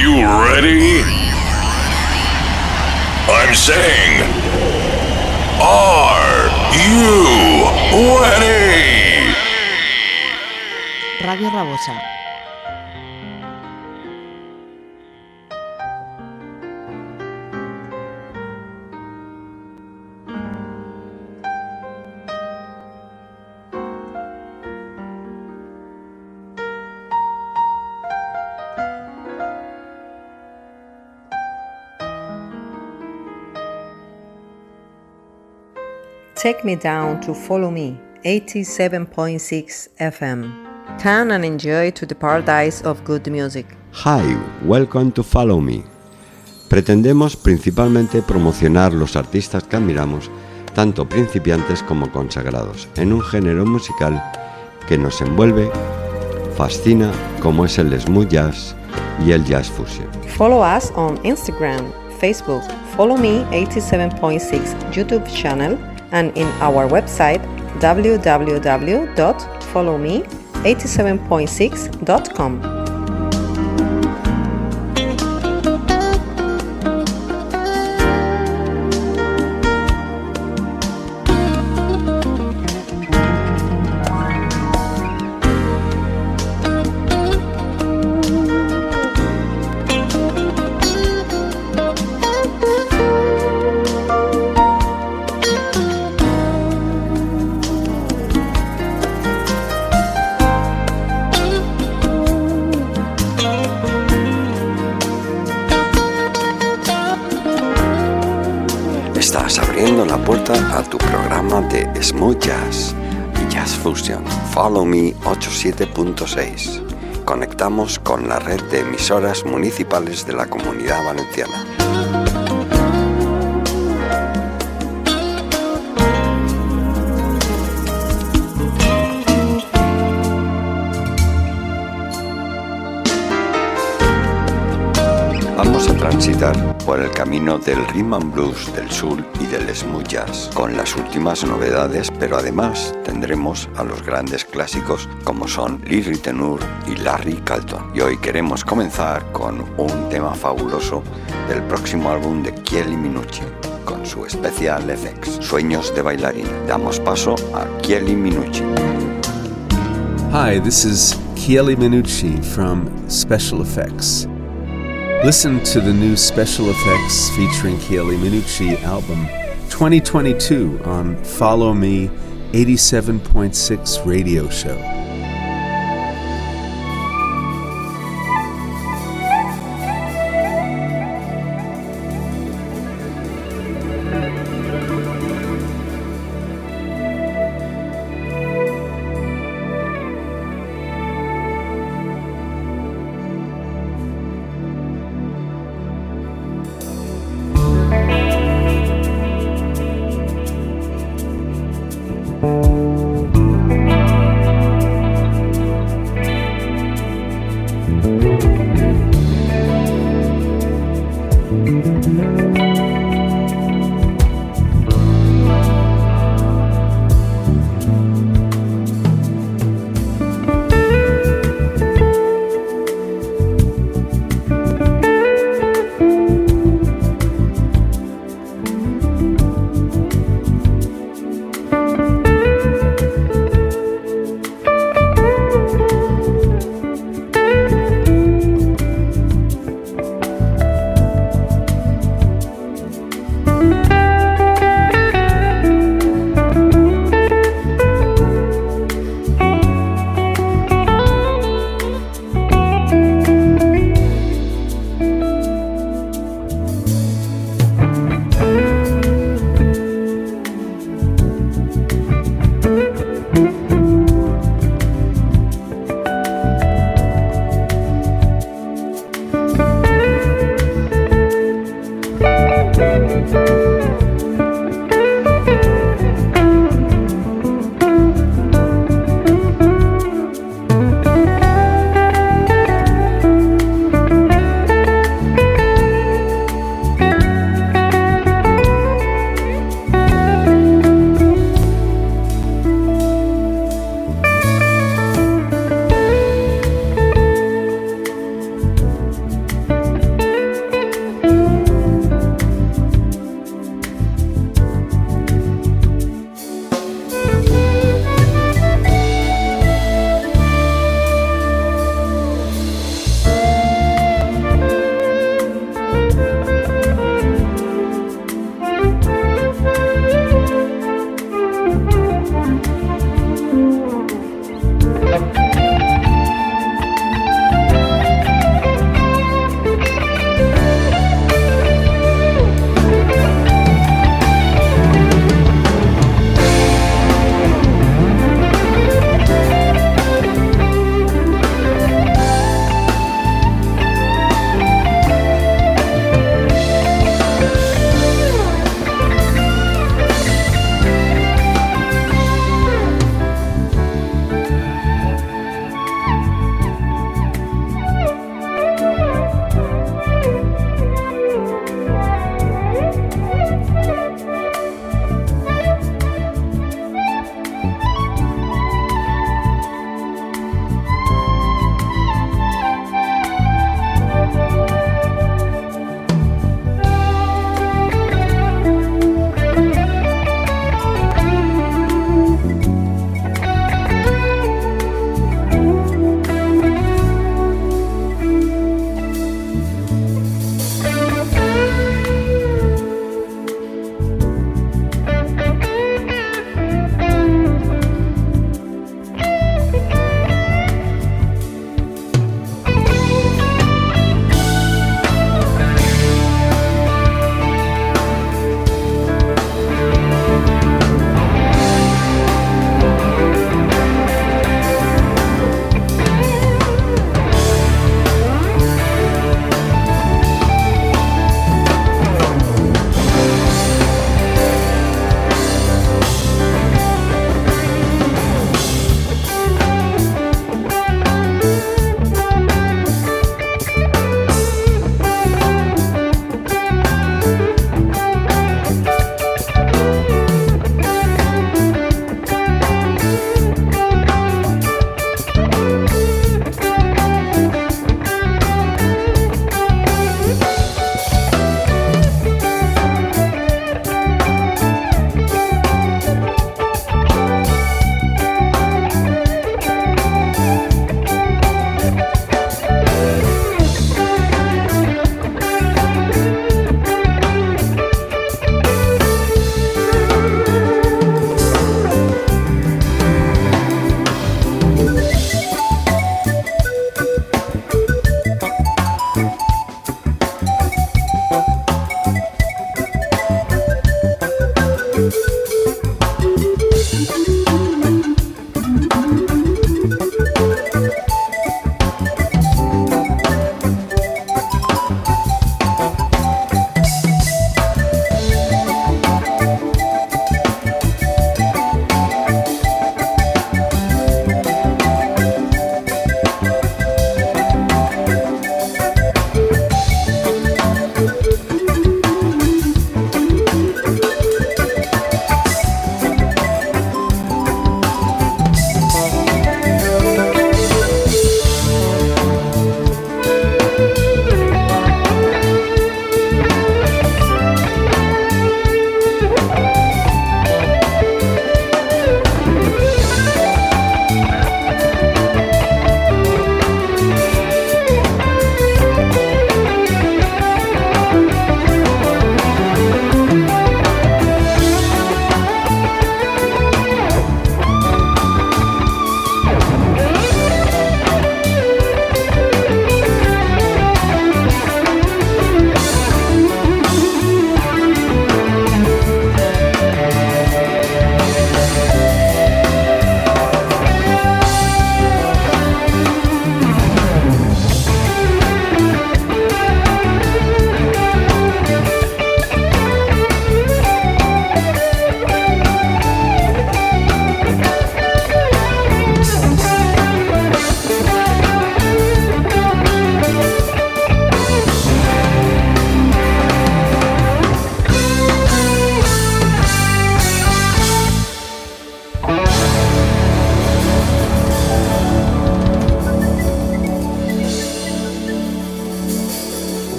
you ready? I'm saying, are you ready? Radio Rabosa. Take me down to follow me, 87.6 FM. Turn and enjoy to the paradise of good music. Hi, welcome to Follow Me. Pretendemos principalmente promocionar los artistas que admiramos, tanto principiantes como consagrados, en un género musical que nos envuelve, fascina, como es el smooth jazz y el jazz fusion. Follow us on Instagram, Facebook, Follow Me 87.6 YouTube channel and in our website www.followme87.6.com. 107.6. Conectamos con la red de emisoras municipales de la Comunidad Valenciana. Por el camino del rhythm and blues del sur y del smooth jazz, con las últimas novedades, pero además tendremos a los grandes clásicos como son Lee Ritenour y Larry Calton. Y hoy queremos comenzar con un tema fabuloso del próximo álbum de Kieli Minucci con su especial FX, Sueños de bailarina. Damos paso a Kieli Minucci. Hi, this is Kieli Minucci from Special Effects. Listen to the new Special Effects featuring Kelly Minucci album 2022 on Follow Me 87.6 radio show.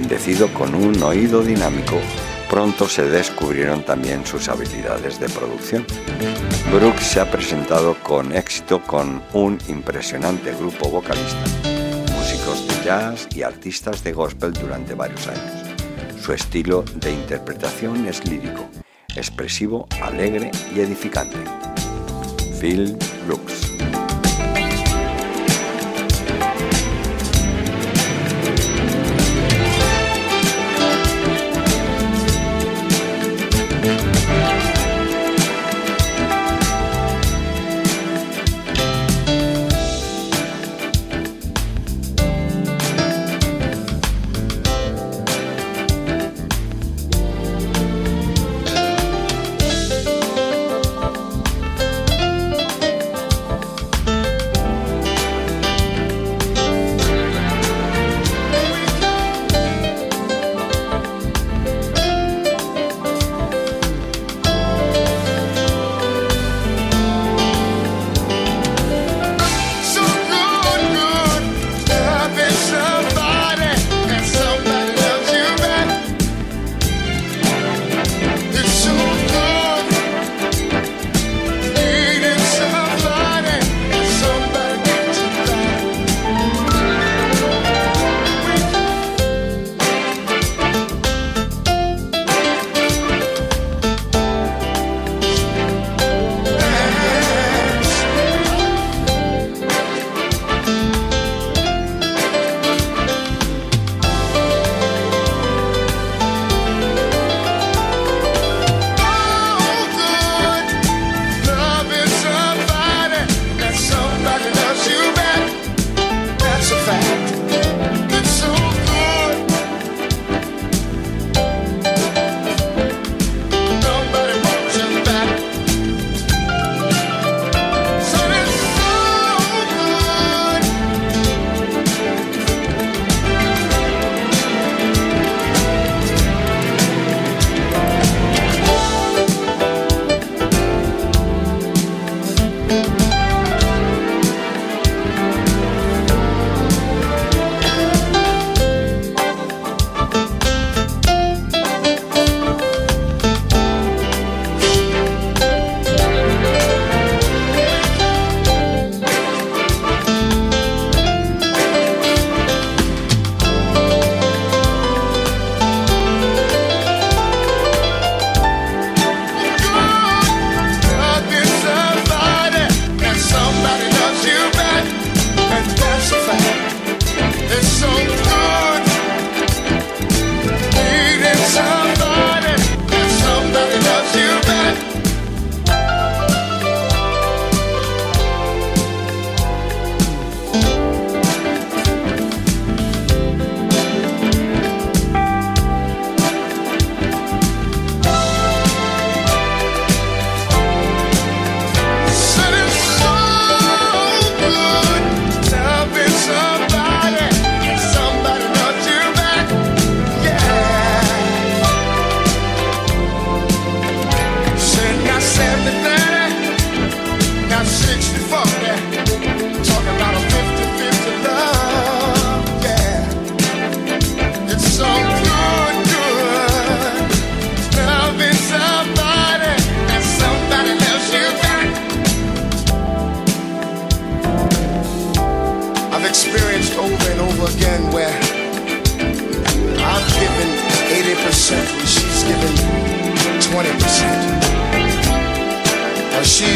bendecido con un oído dinámico, pronto se descubrieron también sus habilidades de producción. Brooks se ha presentado con éxito con un impresionante grupo vocalista, músicos de jazz y artistas de gospel durante varios años. Su estilo de interpretación es lírico, expresivo, alegre y edificante. Phil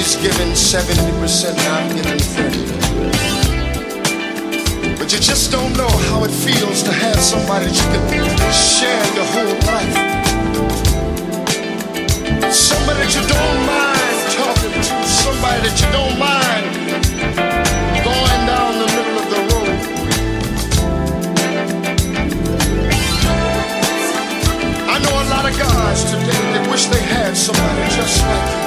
She's giving 70%, not giving 30. But you just don't know how it feels to have somebody that you can share your whole life. Somebody that you don't mind talking to, somebody that you don't mind going down the middle of the road. I know a lot of guys today that wish they had somebody just like you.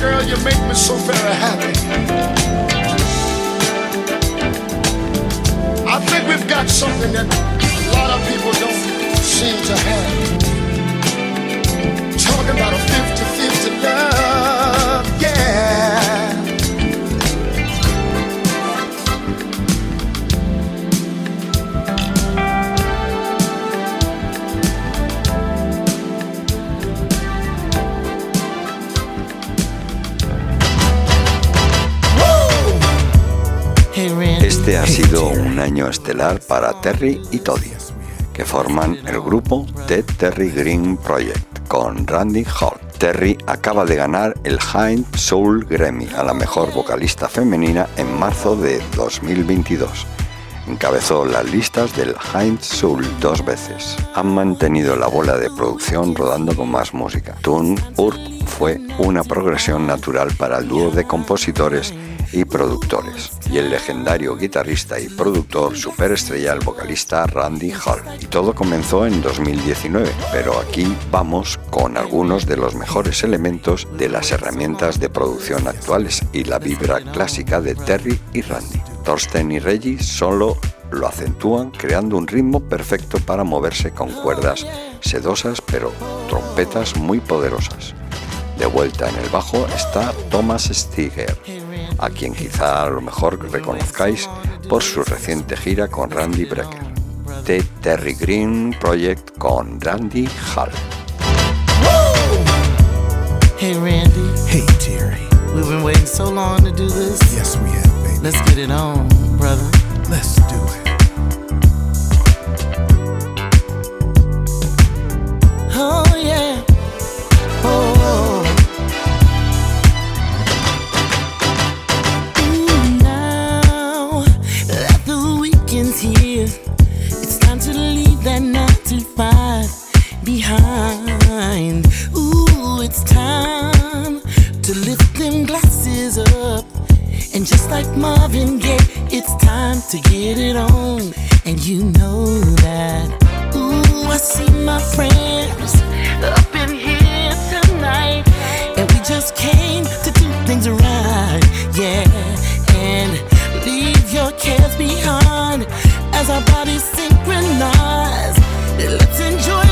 girl, you make me so very happy. I think we've got something that a lot of people don't seem to have. Talking about a 50-50 love. Este ha sido un año estelar para Terry y Toddy, que forman el grupo The Terry Green Project con Randy Hall. Terry acaba de ganar el Hind Soul Grammy a la mejor vocalista femenina en marzo de 2022 encabezó las listas del Heinz Soul dos veces. Han mantenido la bola de producción rodando con más música. Tune Urp fue una progresión natural para el dúo de compositores y productores, y el legendario guitarrista y productor superestrella el vocalista Randy Hall. Y todo comenzó en 2019, pero aquí vamos con algunos de los mejores elementos de las herramientas de producción actuales y la vibra clásica de Terry y Randy. Thorsten y Reggie solo lo acentúan creando un ritmo perfecto para moverse con cuerdas sedosas pero trompetas muy poderosas. De vuelta en el bajo está Thomas Stiger, a quien quizá a lo mejor reconozcáis por su reciente gira con Randy Brecker. The Terry Green Project con Randy Hall. Hey Randy. Hey Terry. We've been waiting so long to do this. Yes, we have, baby. Let's get it on, brother. Let's do it. Time to lift them glasses up. And just like Marvin Gaye, it's time to get it on. And you know that. Ooh, I see my friends up in here tonight. And we just came to do things right. Yeah. And leave your cares behind as our bodies synchronize. Let's enjoy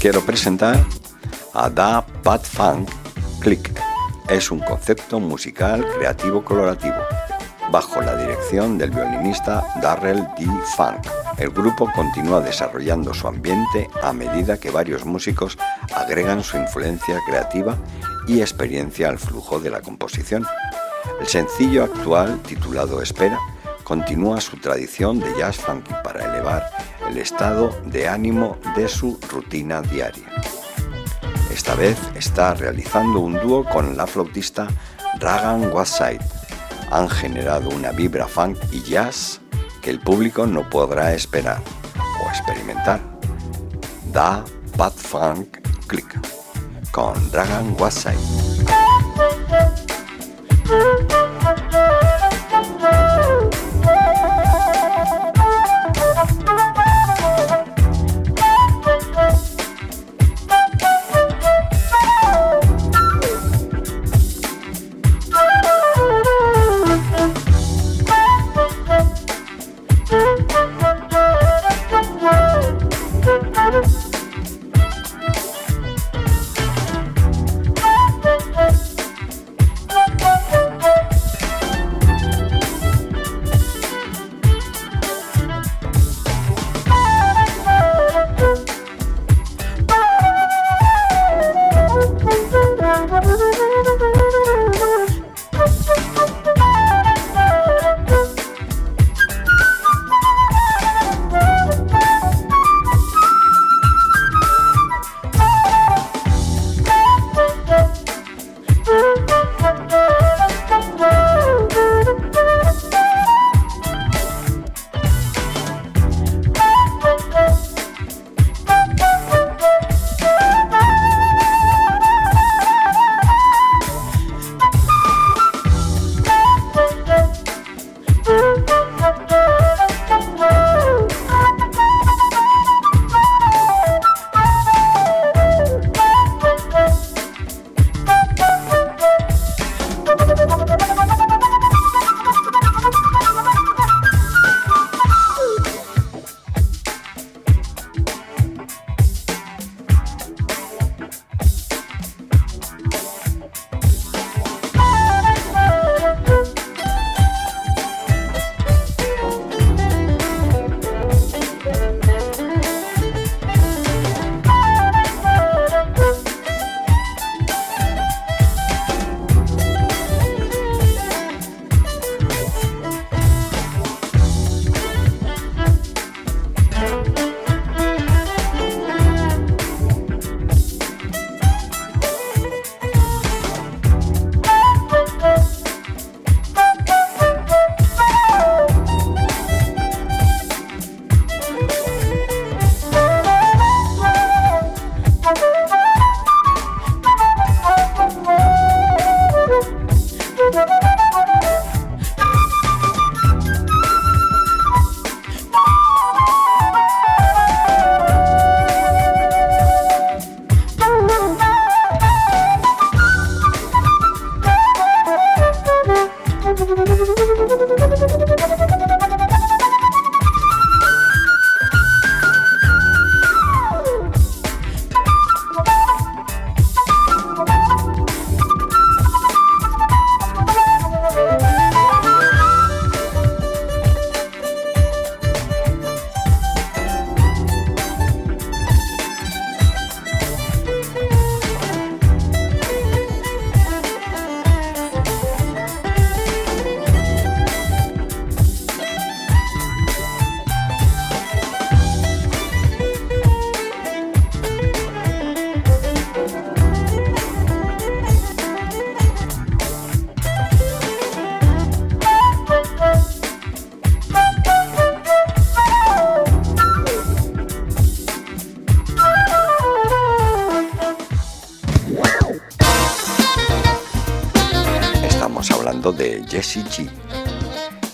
quiero presentar a Da Pat Funk Click, es un concepto musical creativo colorativo, bajo la dirección del violinista Darrell D. Funk. El grupo continúa desarrollando su ambiente a medida que varios músicos agregan su influencia creativa y experiencia al flujo de la composición. El sencillo actual, titulado Espera, continúa su tradición de jazz funky para elevar el estado de ánimo de su rutina diaria. Esta vez está realizando un dúo con la flautista Ragan Watside. Han generado una vibra funk y jazz que el público no podrá esperar o experimentar. Da Bad Funk Click con Dragon Watside.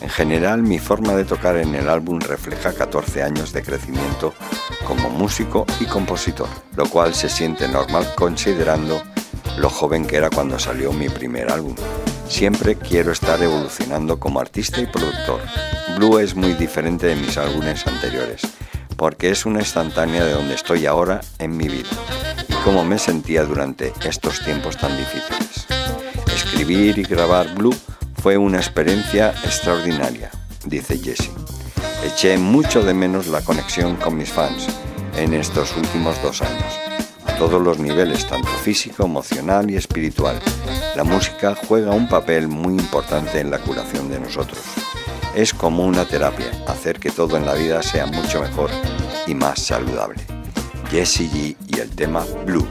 En general, mi forma de tocar en el álbum refleja 14 años de crecimiento como músico y compositor, lo cual se siente normal considerando lo joven que era cuando salió mi primer álbum. Siempre quiero estar evolucionando como artista y productor. Blue es muy diferente de mis álbumes anteriores, porque es una instantánea de donde estoy ahora en mi vida y cómo me sentía durante estos tiempos tan difíciles. Escribir y grabar Blue fue una experiencia extraordinaria, dice Jesse. Eché mucho de menos la conexión con mis fans en estos últimos dos años, a todos los niveles, tanto físico, emocional y espiritual. La música juega un papel muy importante en la curación de nosotros. Es como una terapia, hacer que todo en la vida sea mucho mejor y más saludable. Jesse G y el tema Blue.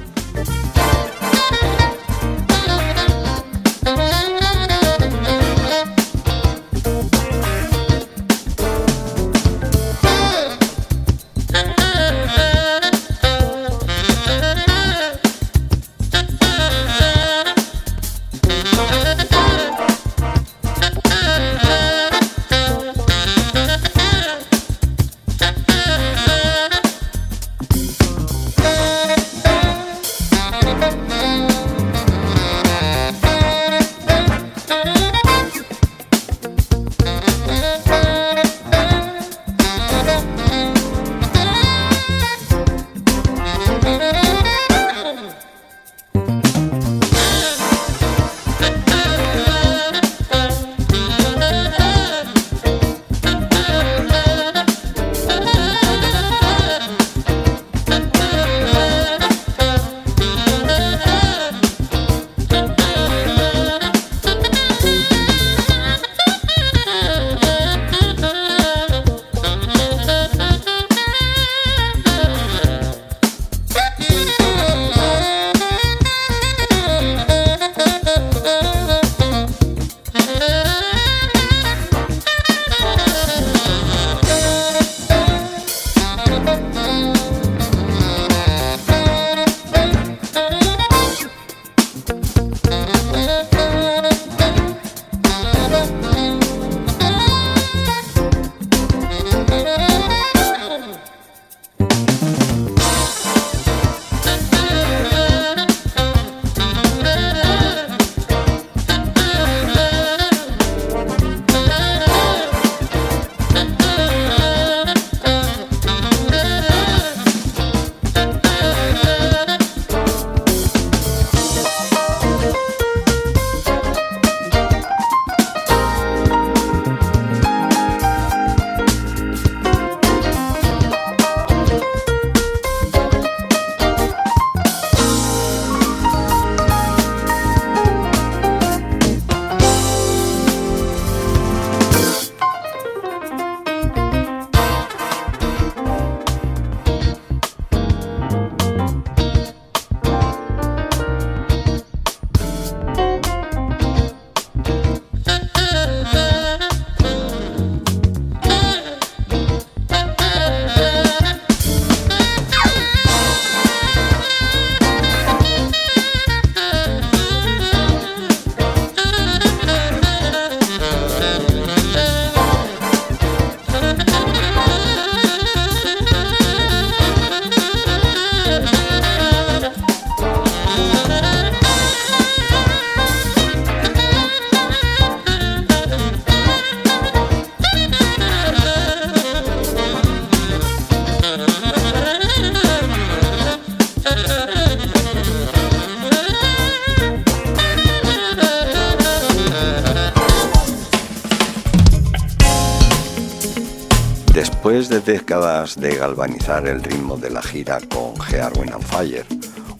De galvanizar el ritmo de la gira con Gearwin and Fire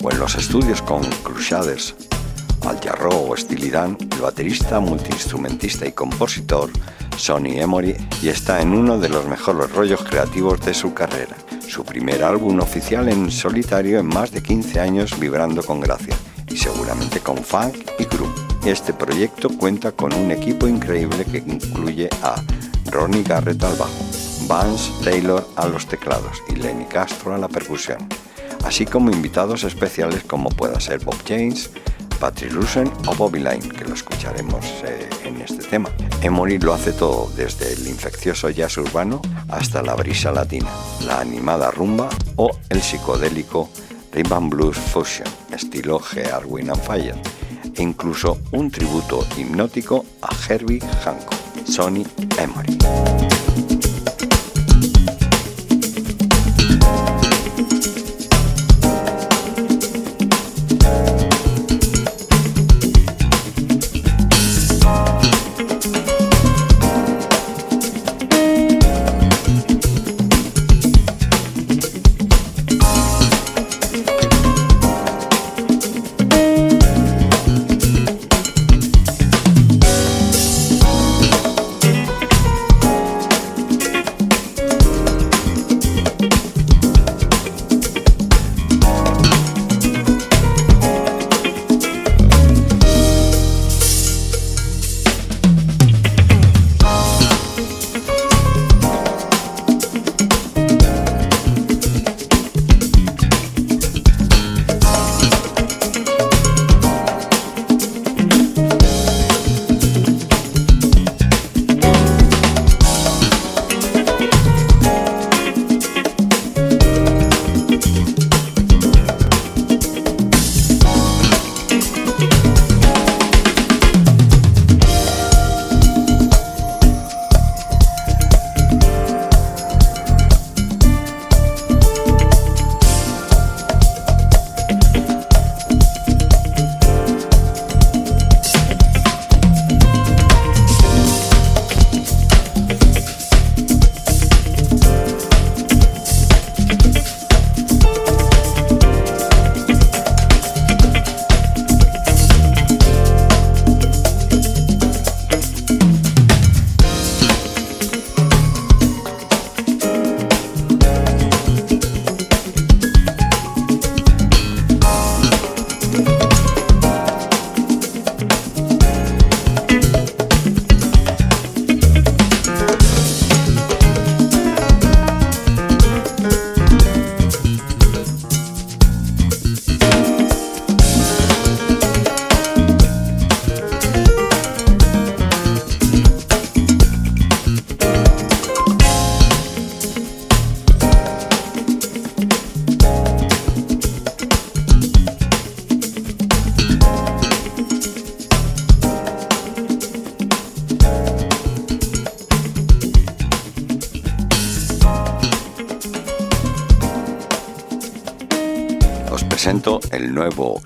o en los estudios con Crusaders, Al Jarro o Steely Dan, el baterista, multiinstrumentista y compositor Sonny Emory y está en uno de los mejores rollos creativos de su carrera, su primer álbum oficial en solitario en más de 15 años vibrando con gracia y seguramente con funk y groove. Este proyecto cuenta con un equipo increíble que incluye a Ronnie Garrett al bajo, Vance Taylor a los teclados y Lenny Castro a la percusión, así como invitados especiales como pueda ser Bob James, Patrick Lusen o Bobby Line, que lo escucharemos eh, en este tema. Emory lo hace todo, desde el infeccioso jazz urbano hasta la brisa latina, la animada rumba o el psicodélico Rhythm Blues Fusion, estilo Gear and Fire, e incluso un tributo hipnótico a Herbie Hancock, Sonny Emory.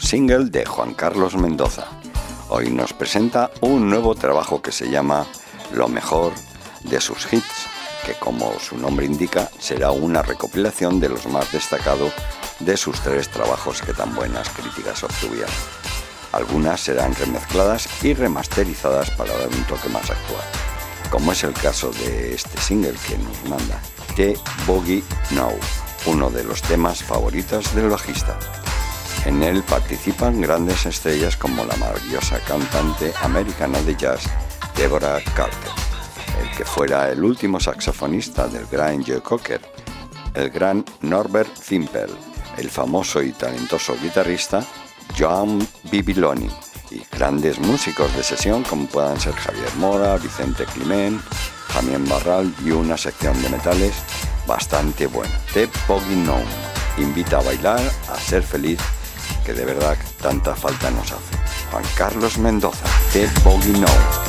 Single de Juan Carlos Mendoza. Hoy nos presenta un nuevo trabajo que se llama Lo mejor de sus hits, que como su nombre indica será una recopilación de los más destacados de sus tres trabajos que tan buenas críticas obtuvieron. Algunas serán remezcladas y remasterizadas para dar un toque más actual, como es el caso de este single que nos manda, The Boogie Now, uno de los temas favoritos del bajista. En él participan grandes estrellas como la maravillosa cantante americana de jazz Deborah Carter, el que fuera el último saxofonista del gran Joe Cocker, el gran Norbert Zimpel, el famoso y talentoso guitarrista John Bibiloni y grandes músicos de sesión como puedan ser Javier Mora, Vicente Climent, Jamien Barral y una sección de metales bastante buena. The Boggy No invita a bailar, a ser feliz, que de verdad tanta falta nos hace. Juan Carlos Mendoza, The Boggy No.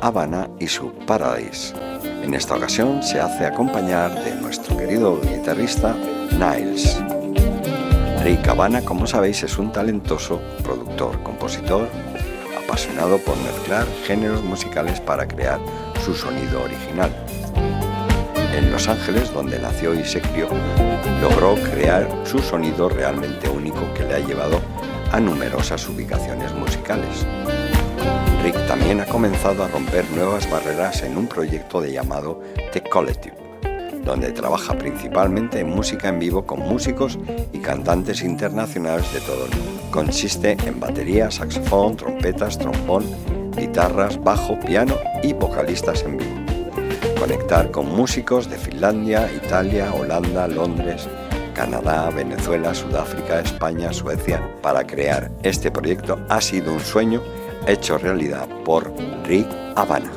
Habana y su Paradise. En esta ocasión se hace acompañar de nuestro querido guitarrista Niles. Rick Habana, como sabéis, es un talentoso productor, compositor, apasionado por mezclar géneros musicales para crear su sonido original. En Los Ángeles, donde nació y se crió, logró crear su sonido realmente único que le ha llevado a numerosas ubicaciones musicales. También ha comenzado a romper nuevas barreras en un proyecto de llamado The Collective, donde trabaja principalmente en música en vivo con músicos y cantantes internacionales de todo el mundo. Consiste en batería, saxofón, trompetas, trombón, guitarras, bajo, piano y vocalistas en vivo. Conectar con músicos de Finlandia, Italia, Holanda, Londres, Canadá, Venezuela, Sudáfrica, España, Suecia, para crear este proyecto ha sido un sueño hecho realidad por Rick Habana.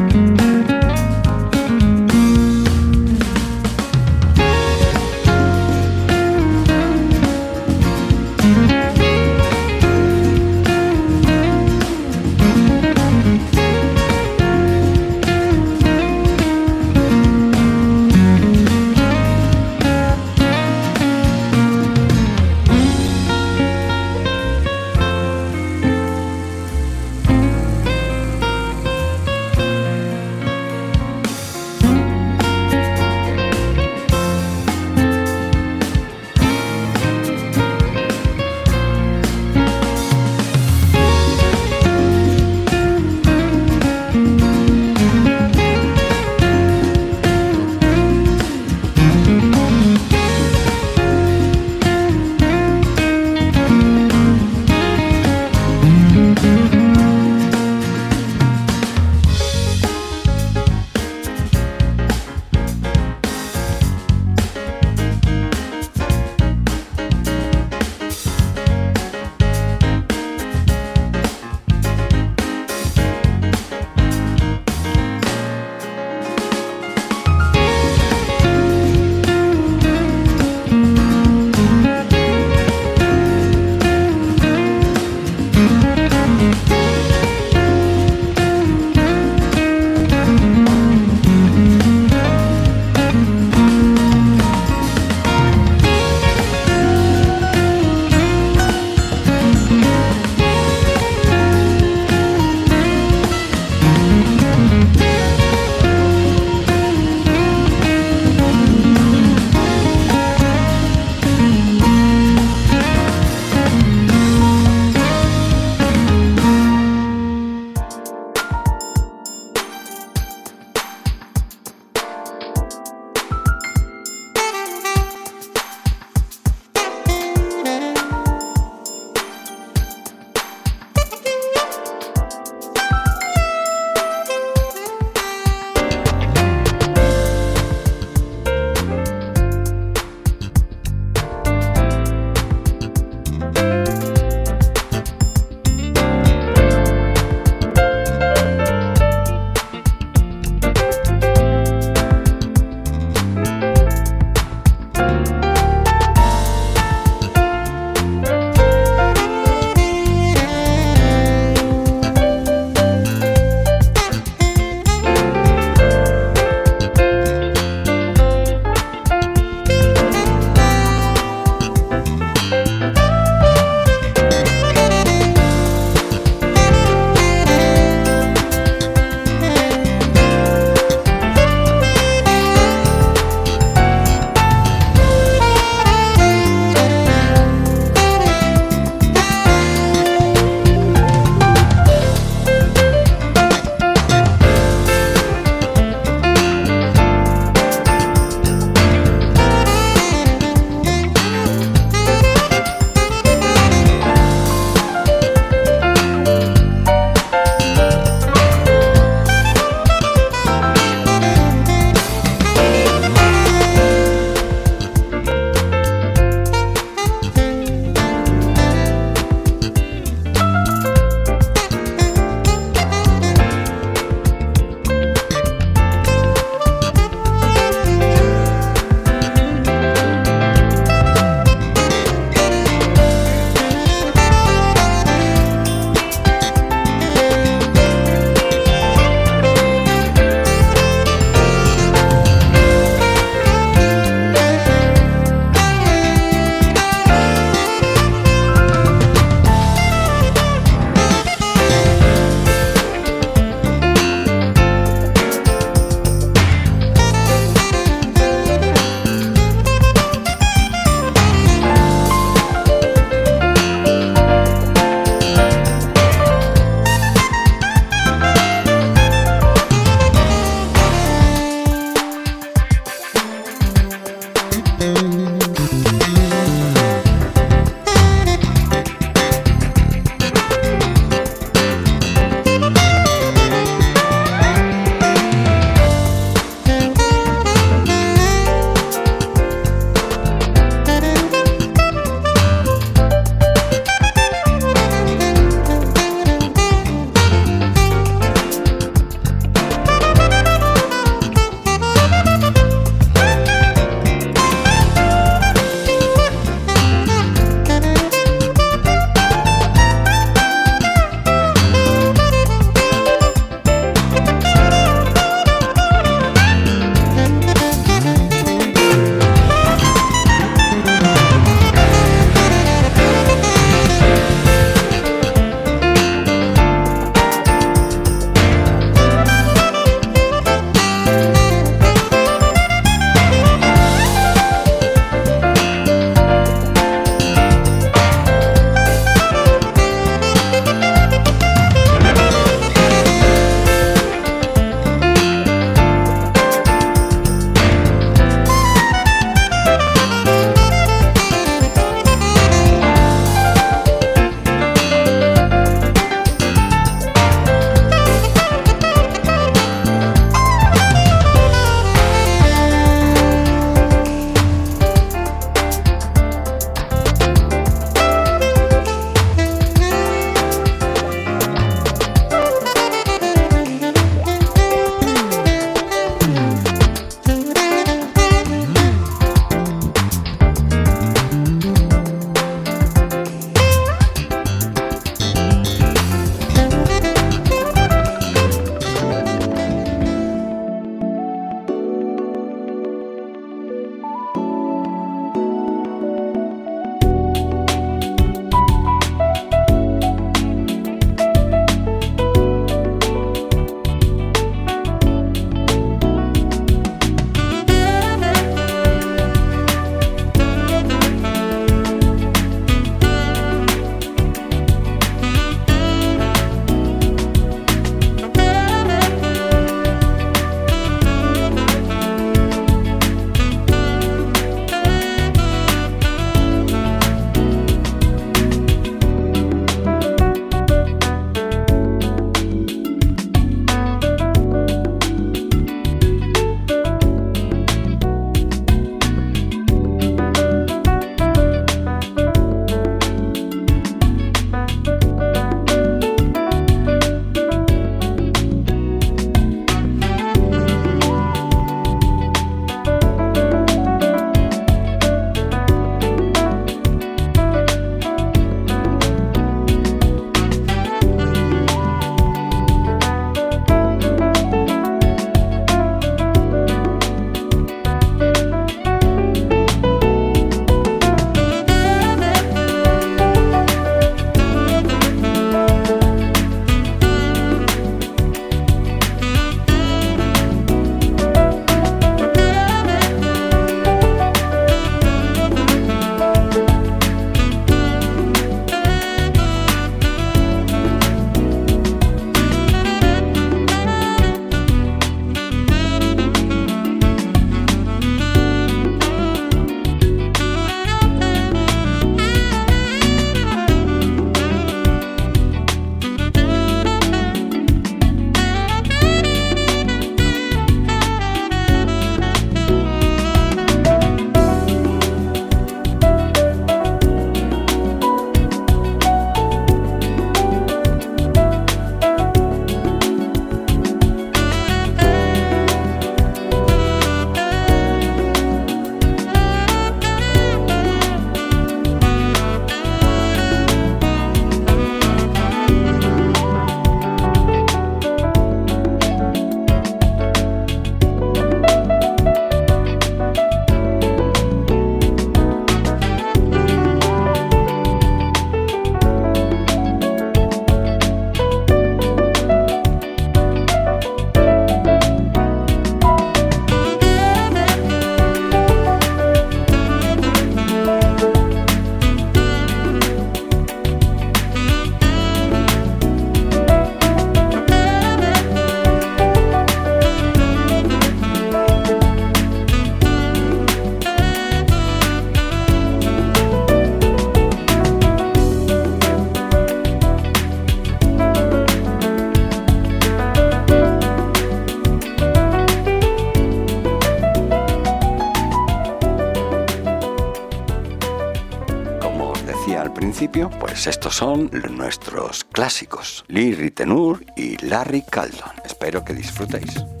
Pues estos son nuestros clásicos, Lee Ritenour y Larry Caldon. Espero que disfrutéis.